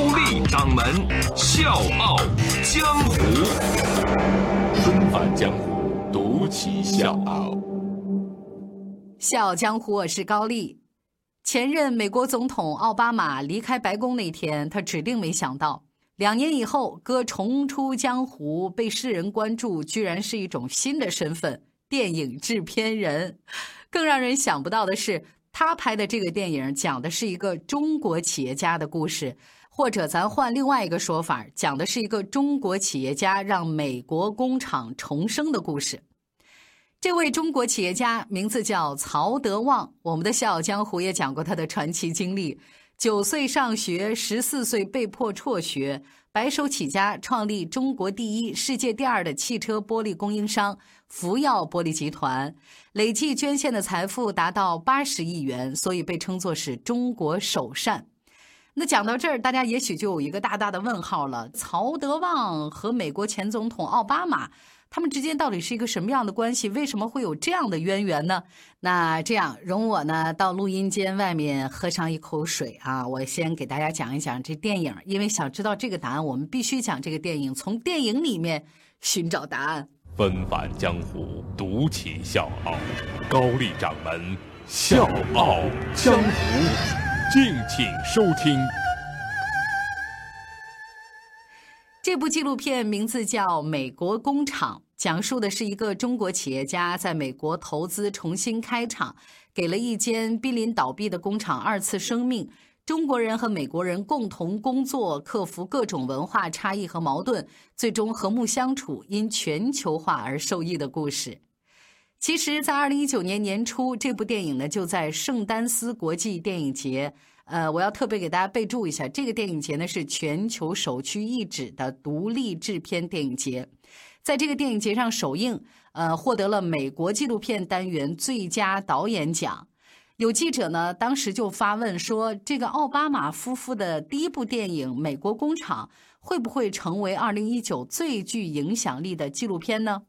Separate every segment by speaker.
Speaker 1: 高丽掌门笑傲江湖，
Speaker 2: 重返江湖，独骑笑傲。
Speaker 3: 笑傲江湖，我是高丽。前任美国总统奥巴马离开白宫那天，他指定没想到，两年以后哥重出江湖，被世人关注，居然是一种新的身份——电影制片人。更让人想不到的是，他拍的这个电影讲的是一个中国企业家的故事。或者咱换另外一个说法，讲的是一个中国企业家让美国工厂重生的故事。这位中国企业家名字叫曹德旺，我们的《笑傲江湖》也讲过他的传奇经历：九岁上学，十四岁被迫辍学，白手起家创立中国第一、世界第二的汽车玻璃供应商福耀玻璃集团，累计捐献的财富达到八十亿元，所以被称作是中国首善。那讲到这儿，大家也许就有一个大大的问号了：曹德旺和美国前总统奥巴马，他们之间到底是一个什么样的关系？为什么会有这样的渊源呢？那这样，容我呢到录音间外面喝上一口水啊！我先给大家讲一讲这电影，因为想知道这个答案，我们必须讲这个电影，从电影里面寻找答案。
Speaker 2: 纷返江湖，独起笑傲，高丽掌门笑傲江湖。敬请收听。
Speaker 3: 这部纪录片名字叫《美国工厂》，讲述的是一个中国企业家在美国投资重新开厂，给了一间濒临倒闭的工厂二次生命。中国人和美国人共同工作，克服各种文化差异和矛盾，最终和睦相处，因全球化而受益的故事。其实，在二零一九年年初，这部电影呢就在圣丹斯国际电影节。呃，我要特别给大家备注一下，这个电影节呢是全球首屈一指的独立制片电影节。在这个电影节上首映，呃，获得了美国纪录片单元最佳导演奖。有记者呢当时就发问说：“这个奥巴马夫妇的第一部电影《美国工厂》会不会成为二零一九最具影响力的纪录片呢？”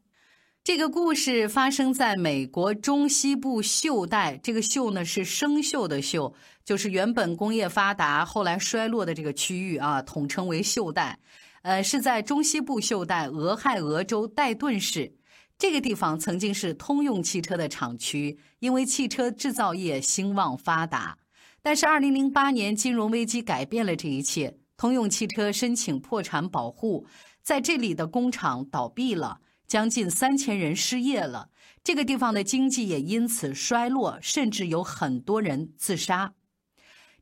Speaker 3: 这个故事发生在美国中西部锈带，这个锈呢是生锈的锈，就是原本工业发达后来衰落的这个区域啊，统称为锈带。呃，是在中西部锈带俄亥俄州戴顿市这个地方，曾经是通用汽车的厂区，因为汽车制造业兴旺发达。但是，二零零八年金融危机改变了这一切，通用汽车申请破产保护，在这里的工厂倒闭了。将近三千人失业了，这个地方的经济也因此衰落，甚至有很多人自杀。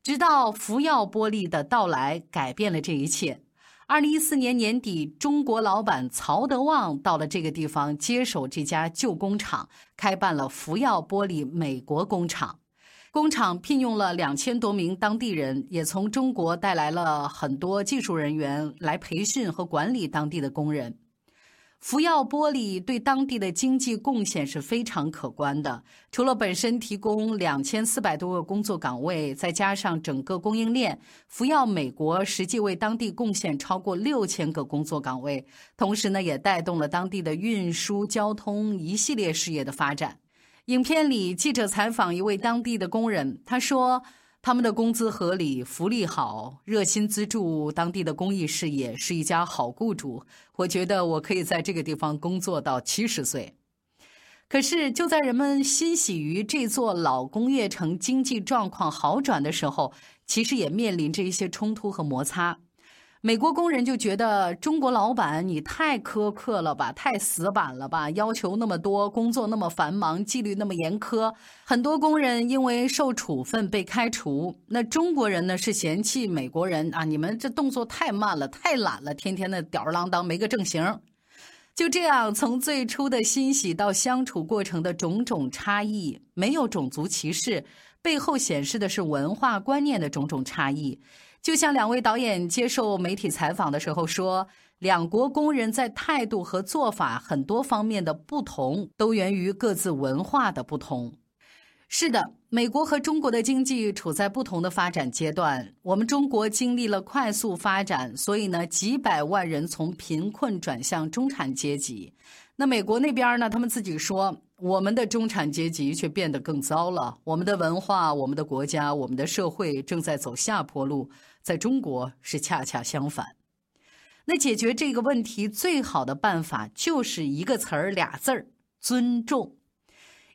Speaker 3: 直到福耀玻璃的到来，改变了这一切。二零一四年年底，中国老板曹德旺到了这个地方，接手这家旧工厂，开办了福耀玻璃美国工厂。工厂聘用了两千多名当地人，也从中国带来了很多技术人员来培训和管理当地的工人。福耀玻璃对当地的经济贡献是非常可观的。除了本身提供两千四百多个工作岗位，再加上整个供应链，福耀美国实际为当地贡献超过六千个工作岗位。同时呢，也带动了当地的运输、交通一系列事业的发展。影片里，记者采访一位当地的工人，他说。他们的工资合理，福利好，热心资助当地的公益事业，是一家好雇主。我觉得我可以在这个地方工作到七十岁。可是，就在人们欣喜于这座老工业城经济状况好转的时候，其实也面临着一些冲突和摩擦。美国工人就觉得中国老板你太苛刻了吧，太死板了吧，要求那么多，工作那么繁忙，纪律那么严苛，很多工人因为受处分被开除。那中国人呢是嫌弃美国人啊，你们这动作太慢了，太懒了，天天的吊儿郎当，没个正形。就这样，从最初的欣喜到相处过程的种种差异，没有种族歧视，背后显示的是文化观念的种种差异。就像两位导演接受媒体采访的时候说，两国工人在态度和做法很多方面的不同，都源于各自文化的不同。是的，美国和中国的经济处在不同的发展阶段。我们中国经历了快速发展，所以呢，几百万人从贫困转向中产阶级。那美国那边呢，他们自己说，我们的中产阶级却变得更糟了。我们的文化、我们的国家、我们的社会正在走下坡路。在中国是恰恰相反。那解决这个问题最好的办法就是一个词儿，俩字儿：尊重。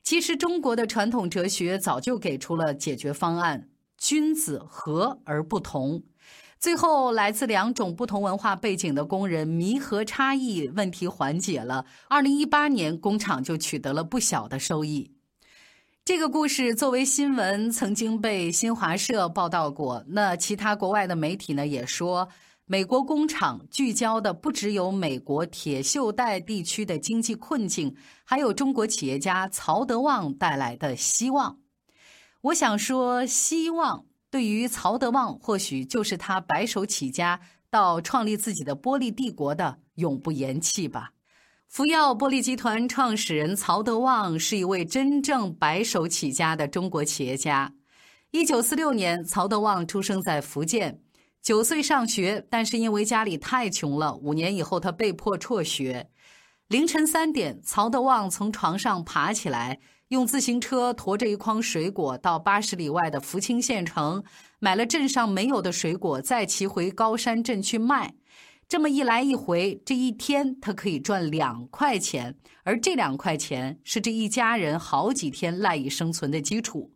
Speaker 3: 其实，中国的传统哲学早就给出了解决方案：君子和而不同。最后，来自两种不同文化背景的工人弥合差异，问题缓解了。二零一八年，工厂就取得了不小的收益。这个故事作为新闻，曾经被新华社报道过。那其他国外的媒体呢，也说。美国工厂聚焦的不只有美国铁锈带地区的经济困境，还有中国企业家曹德旺带来的希望。我想说，希望对于曹德旺，或许就是他白手起家到创立自己的玻璃帝国的永不言弃吧。福耀玻璃集团创始人曹德旺是一位真正白手起家的中国企业家。一九四六年，曹德旺出生在福建。九岁上学，但是因为家里太穷了，五年以后他被迫辍学。凌晨三点，曹德旺从床上爬起来，用自行车驮着一筐水果到八十里外的福清县城，买了镇上没有的水果，再骑回高山镇去卖。这么一来一回，这一天他可以赚两块钱，而这两块钱是这一家人好几天赖以生存的基础。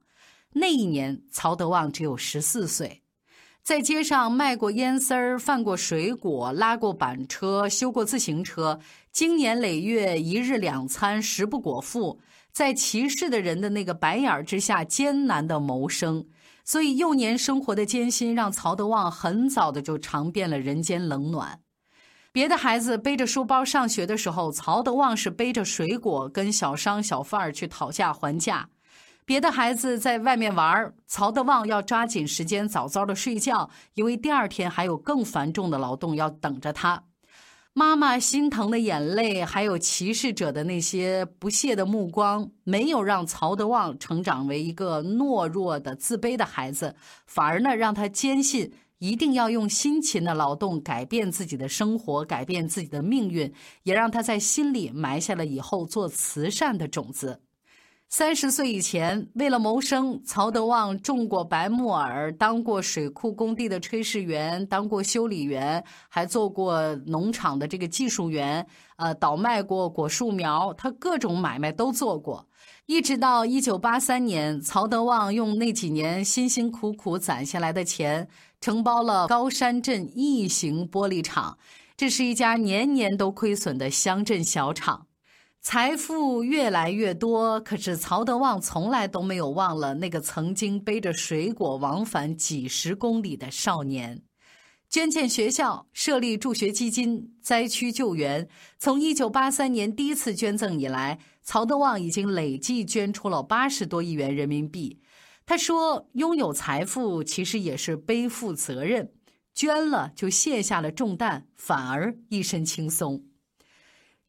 Speaker 3: 那一年，曹德旺只有十四岁。在街上卖过烟丝儿，贩过水果，拉过板车，修过自行车，经年累月，一日两餐，食不果腹，在歧视的人的那个白眼之下艰难的谋生。所以幼年生活的艰辛，让曹德旺很早的就尝遍了人间冷暖。别的孩子背着书包上学的时候，曹德旺是背着水果跟小商小贩儿去讨价还价。别的孩子在外面玩，曹德旺要抓紧时间早早的睡觉，因为第二天还有更繁重的劳动要等着他。妈妈心疼的眼泪，还有歧视者的那些不屑的目光，没有让曹德旺成长为一个懦弱的、自卑的孩子，反而呢，让他坚信一定要用辛勤的劳动改变自己的生活，改变自己的命运，也让他在心里埋下了以后做慈善的种子。三十岁以前，为了谋生，曹德旺种过白木耳，当过水库工地的炊事员，当过修理员，还做过农场的这个技术员，呃，倒卖过果树苗，他各种买卖都做过。一直到一九八三年，曹德旺用那几年辛辛苦苦攒下来的钱，承包了高山镇异形玻璃厂，这是一家年年都亏损的乡镇小厂。财富越来越多，可是曹德旺从来都没有忘了那个曾经背着水果往返几十公里的少年。捐建学校、设立助学基金、灾区救援，从一九八三年第一次捐赠以来，曹德旺已经累计捐出了八十多亿元人民币。他说：“拥有财富其实也是背负责任，捐了就卸下了重担，反而一身轻松。”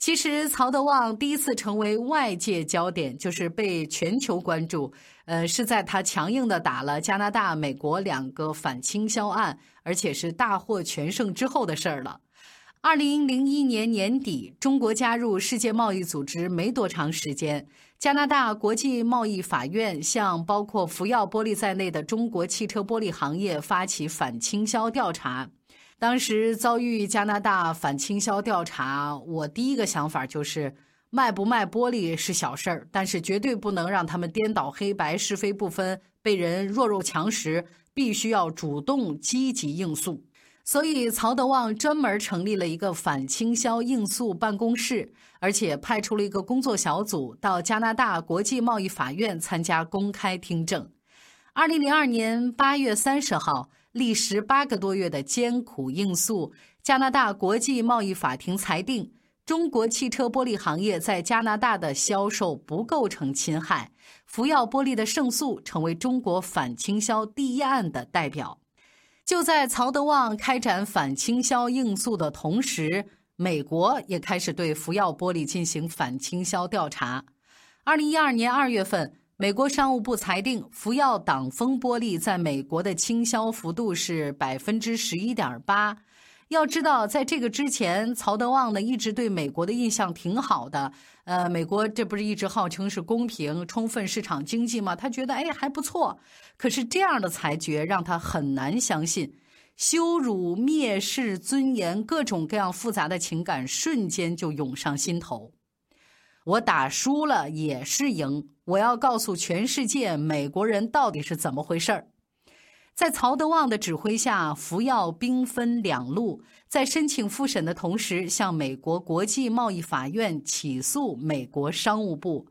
Speaker 3: 其实，曹德旺第一次成为外界焦点，就是被全球关注。呃，是在他强硬的打了加拿大、美国两个反倾销案，而且是大获全胜之后的事儿了。二零零一年年底，中国加入世界贸易组织没多长时间，加拿大国际贸易法院向包括福耀玻璃在内的中国汽车玻璃行业发起反倾销调查。当时遭遇加拿大反倾销调查，我第一个想法就是卖不卖玻璃是小事儿，但是绝对不能让他们颠倒黑白、是非不分，被人弱肉强食，必须要主动积极应诉。所以曹德旺专门成立了一个反倾销应诉办公室，而且派出了一个工作小组到加拿大国际贸易法院参加公开听证。二零零二年八月三十号。历时八个多月的艰苦应诉，加拿大国际贸易法庭裁定，中国汽车玻璃行业在加拿大的销售不构成侵害。福耀玻璃的胜诉成为中国反倾销第一案的代表。就在曹德旺开展反倾销应诉的同时，美国也开始对福耀玻璃进行反倾销调查。二零一二年二月份，美国商务部裁定福耀挡风玻璃在美国的倾销幅度是百分之十一点八。要知道，在这个之前，曹德旺呢一直对美国的印象挺好的。呃，美国这不是一直号称是公平、充分市场经济吗？他觉得哎还不错。可是这样的裁决让他很难相信，羞辱、蔑视尊严，各种各样复杂的情感瞬间就涌上心头。我打输了也是赢，我要告诉全世界，美国人到底是怎么回事儿。在曹德旺的指挥下，福耀兵分两路，在申请复审的同时，向美国国际贸易法院起诉美国商务部。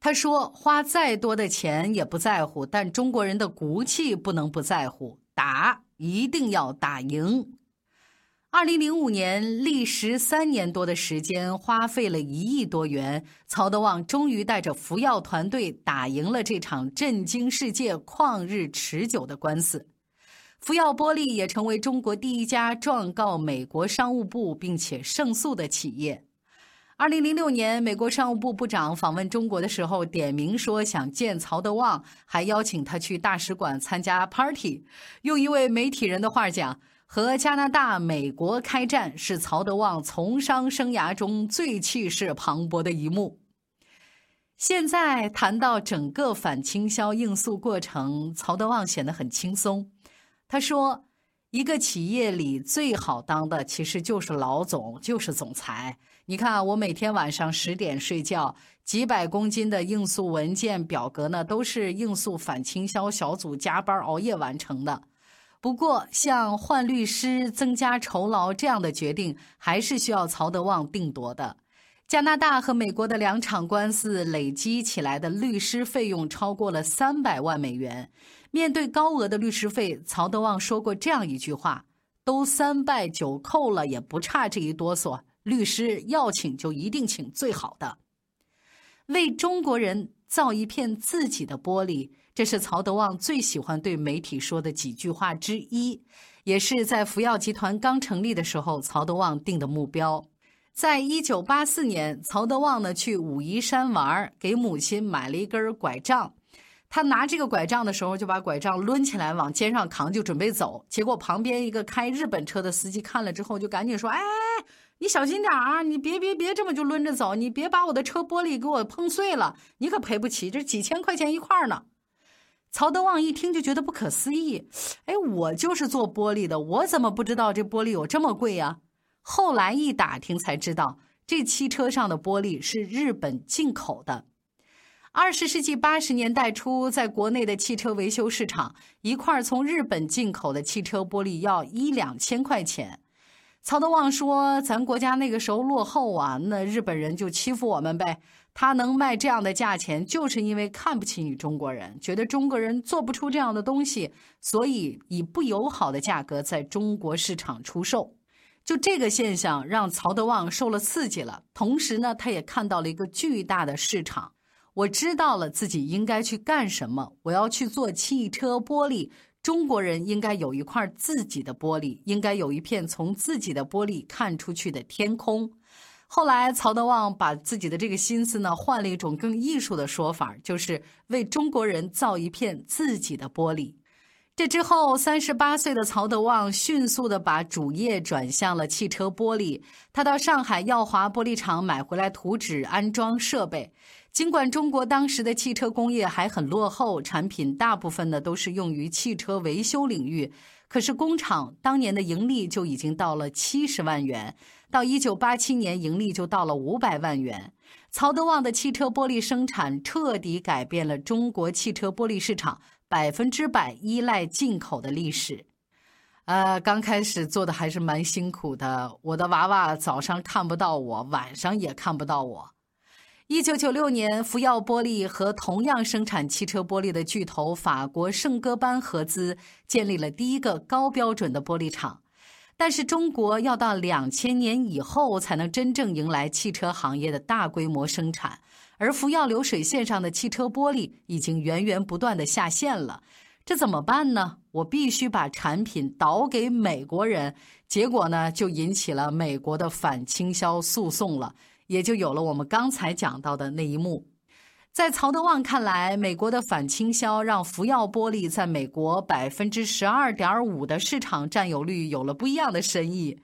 Speaker 3: 他说：“花再多的钱也不在乎，但中国人的骨气不能不在乎，打一定要打赢。”二零零五年，历时三年多的时间，花费了一亿多元，曹德旺终于带着福耀团队打赢了这场震惊世界、旷日持久的官司。福耀玻璃也成为中国第一家状告美国商务部并且胜诉的企业。二零零六年，美国商务部部长访问中国的时候，点名说想见曹德旺，还邀请他去大使馆参加 party。用一位媒体人的话讲。和加拿大、美国开战是曹德旺从商生涯中最气势磅礴的一幕。现在谈到整个反倾销应诉过程，曹德旺显得很轻松。他说：“一个企业里最好当的其实就是老总，就是总裁。你看，我每天晚上十点睡觉，几百公斤的应诉文件表格呢，都是应诉反倾销小组加班熬夜完成的。”不过，像换律师、增加酬劳这样的决定，还是需要曹德旺定夺的。加拿大和美国的两场官司累积起来的律师费用超过了三百万美元。面对高额的律师费，曹德旺说过这样一句话：“都三拜九叩了，也不差这一哆嗦。律师要请就一定请最好的，为中国人造一片自己的玻璃。”这是曹德旺最喜欢对媒体说的几句话之一，也是在福耀集团刚成立的时候，曹德旺定的目标。在一九八四年，曹德旺呢去武夷山玩，给母亲买了一根拐杖。他拿这个拐杖的时候，就把拐杖抡起来往肩上扛，就准备走。结果旁边一个开日本车的司机看了之后，就赶紧说：“哎，你小心点啊！你别别别这么就抡着走，你别把我的车玻璃给我碰碎了，你可赔不起，这几千块钱一块呢。”曹德旺一听就觉得不可思议，哎，我就是做玻璃的，我怎么不知道这玻璃有这么贵呀？后来一打听才知道，这汽车上的玻璃是日本进口的。二十世纪八十年代初，在国内的汽车维修市场，一块从日本进口的汽车玻璃要一两千块钱。曹德旺说：“咱国家那个时候落后啊，那日本人就欺负我们呗。”他能卖这样的价钱，就是因为看不起你中国人，觉得中国人做不出这样的东西，所以以不友好的价格在中国市场出售。就这个现象，让曹德旺受了刺激了。同时呢，他也看到了一个巨大的市场。我知道了自己应该去干什么，我要去做汽车玻璃。中国人应该有一块自己的玻璃，应该有一片从自己的玻璃看出去的天空。后来，曹德旺把自己的这个心思呢，换了一种更艺术的说法，就是为中国人造一片自己的玻璃。这之后，三十八岁的曹德旺迅速的把主业转向了汽车玻璃。他到上海耀华玻璃厂买回来图纸、安装设备。尽管中国当时的汽车工业还很落后，产品大部分呢都是用于汽车维修领域，可是工厂当年的盈利就已经到了七十万元。到一九八七年，盈利就到了五百万元。曹德旺的汽车玻璃生产彻底改变了中国汽车玻璃市场百分之百依赖进口的历史。呃，刚开始做的还是蛮辛苦的。我的娃娃早上看不到我，晚上也看不到我。一九九六年，福耀玻璃和同样生产汽车玻璃的巨头法国圣戈班合资，建立了第一个高标准的玻璃厂。但是中国要到两千年以后才能真正迎来汽车行业的大规模生产，而福耀流水线上的汽车玻璃已经源源不断的下线了。这怎么办呢？我必须把产品倒给美国人，结果呢，就引起了美国的反倾销诉讼了，也就有了我们刚才讲到的那一幕。在曹德旺看来，美国的反倾销让福耀玻璃在美国百分之十二点五的市场占有率有了不一样的深意。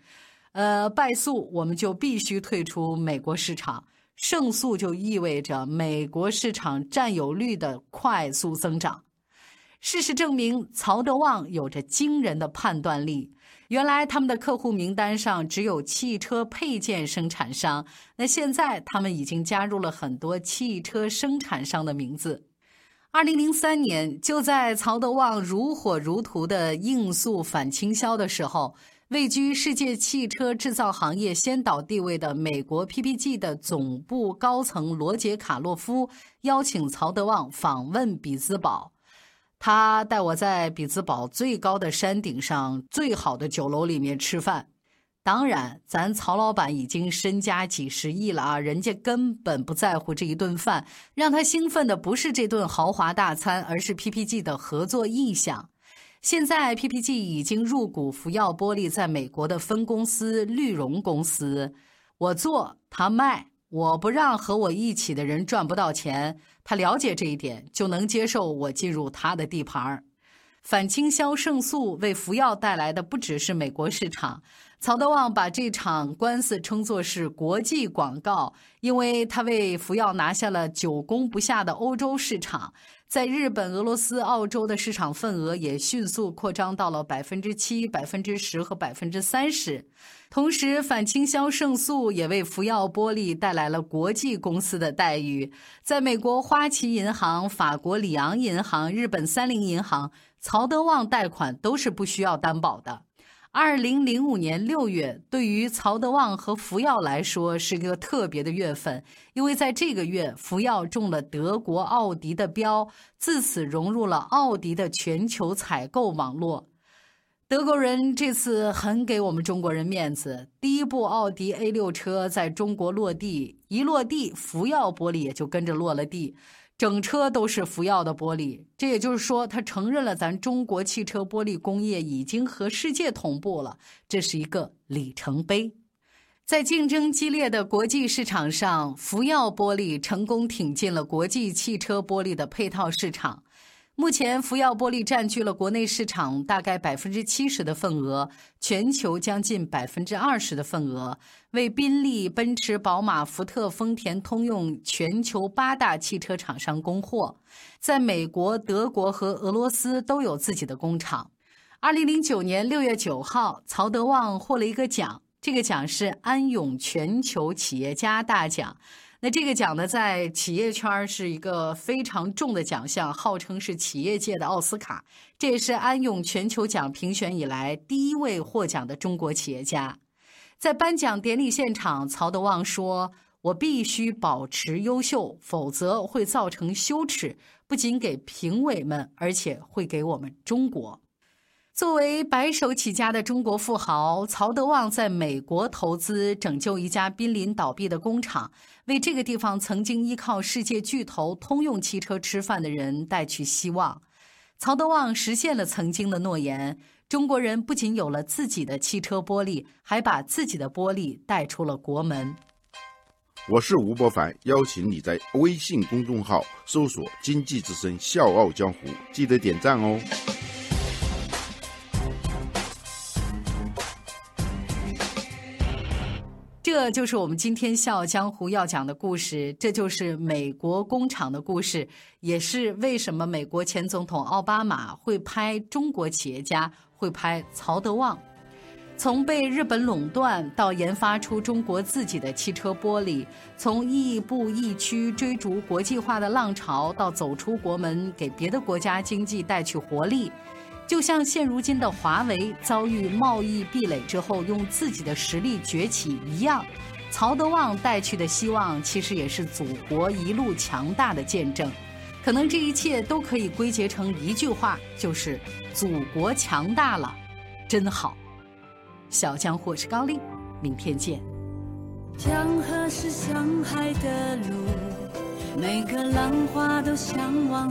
Speaker 3: 呃，败诉我们就必须退出美国市场，胜诉就意味着美国市场占有率的快速增长。事实证明，曹德旺有着惊人的判断力。原来他们的客户名单上只有汽车配件生产商，那现在他们已经加入了很多汽车生产商的名字。二零零三年，就在曹德旺如火如荼的应诉反倾销的时候，位居世界汽车制造行业先导地位的美国 PPG 的总部高层罗杰卡洛夫邀请曹德旺访问比兹堡。他带我在比兹堡最高的山顶上最好的酒楼里面吃饭，当然，咱曹老板已经身家几十亿了啊，人家根本不在乎这一顿饭，让他兴奋的不是这顿豪华大餐，而是 PPG 的合作意向。现在 PPG 已经入股福耀玻璃在美国的分公司绿绒公司，我做他卖。我不让和我一起的人赚不到钱，他了解这一点，就能接受我进入他的地盘儿。反倾销胜诉为服药带来的不只是美国市场。曹德旺把这场官司称作是国际广告，因为他为福耀拿下了久攻不下的欧洲市场。在日本、俄罗斯、澳洲的市场份额也迅速扩张到了百分之七、百分之十和百分之三十。同时，反倾销胜诉也为福耀玻璃带来了国际公司的待遇。在美国花旗银行、法国里昂银行、日本三菱银行，曹德旺贷款都是不需要担保的。二零零五年六月，对于曹德旺和福耀来说是个特别的月份，因为在这个月，福耀中了德国奥迪的标，自此融入了奥迪的全球采购网络。德国人这次很给我们中国人面子，第一部奥迪 A 六车在中国落地，一落地，福耀玻璃也就跟着落了地。整车都是福耀的玻璃，这也就是说，他承认了咱中国汽车玻璃工业已经和世界同步了，这是一个里程碑。在竞争激烈的国际市场上，福耀玻璃成功挺进了国际汽车玻璃的配套市场。目前，福耀玻璃占据了国内市场大概百分之七十的份额，全球将近百分之二十的份额，为宾利、奔驰、宝马、福特、丰田、通用全球八大汽车厂商供货。在美国、德国和俄罗斯都有自己的工厂。二零零九年六月九号，曹德旺获了一个奖，这个奖是安永全球企业家大奖。那这个奖呢，在企业圈是一个非常重的奖项，号称是企业界的奥斯卡。这也是安永全球奖评选以来第一位获奖的中国企业家。在颁奖典礼现场，曹德旺说：“我必须保持优秀，否则会造成羞耻，不仅给评委们，而且会给我们中国。”作为白手起家的中国富豪，曹德旺在美国投资拯救一家濒临倒闭的工厂，为这个地方曾经依靠世界巨头通用汽车吃饭的人带去希望。曹德旺实现了曾经的诺言，中国人不仅有了自己的汽车玻璃，还把自己的玻璃带出了国门。
Speaker 4: 我是吴伯凡，邀请你在微信公众号搜索“经济之声笑傲江湖”，记得点赞哦。
Speaker 3: 这就是我们今天《笑傲江湖》要讲的故事，这就是美国工厂的故事，也是为什么美国前总统奥巴马会拍中国企业家，会拍曹德旺。从被日本垄断到研发出中国自己的汽车玻璃，从亦步亦趋追逐国际化的浪潮，到走出国门，给别的国家经济带去活力。就像现如今的华为遭遇贸易壁垒之后，用自己的实力崛起一样，曹德旺带去的希望，其实也是祖国一路强大的见证。可能这一切都可以归结成一句话，就是“祖国强大了，真好”。小江或是高丽，明天见。
Speaker 5: 江河是向海的路，每个浪花都向往。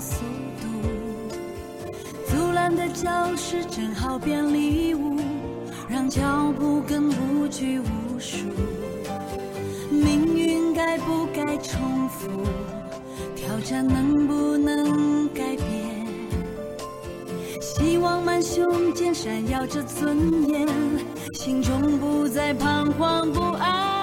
Speaker 5: 阻拦的教室正好变礼物，让脚步更无拘无束。命运该不该重复？挑战能不能改变？希望满胸间闪耀着尊严，心中不再彷徨不安。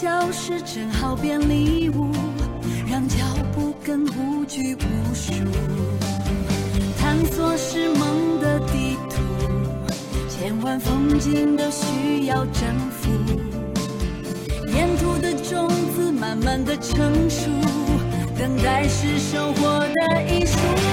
Speaker 5: 消失正好变礼物，让脚步更无拘无束。探索是梦的地图，千万风景都需要征服。沿途的种子慢慢的成熟，等待是收获的艺术。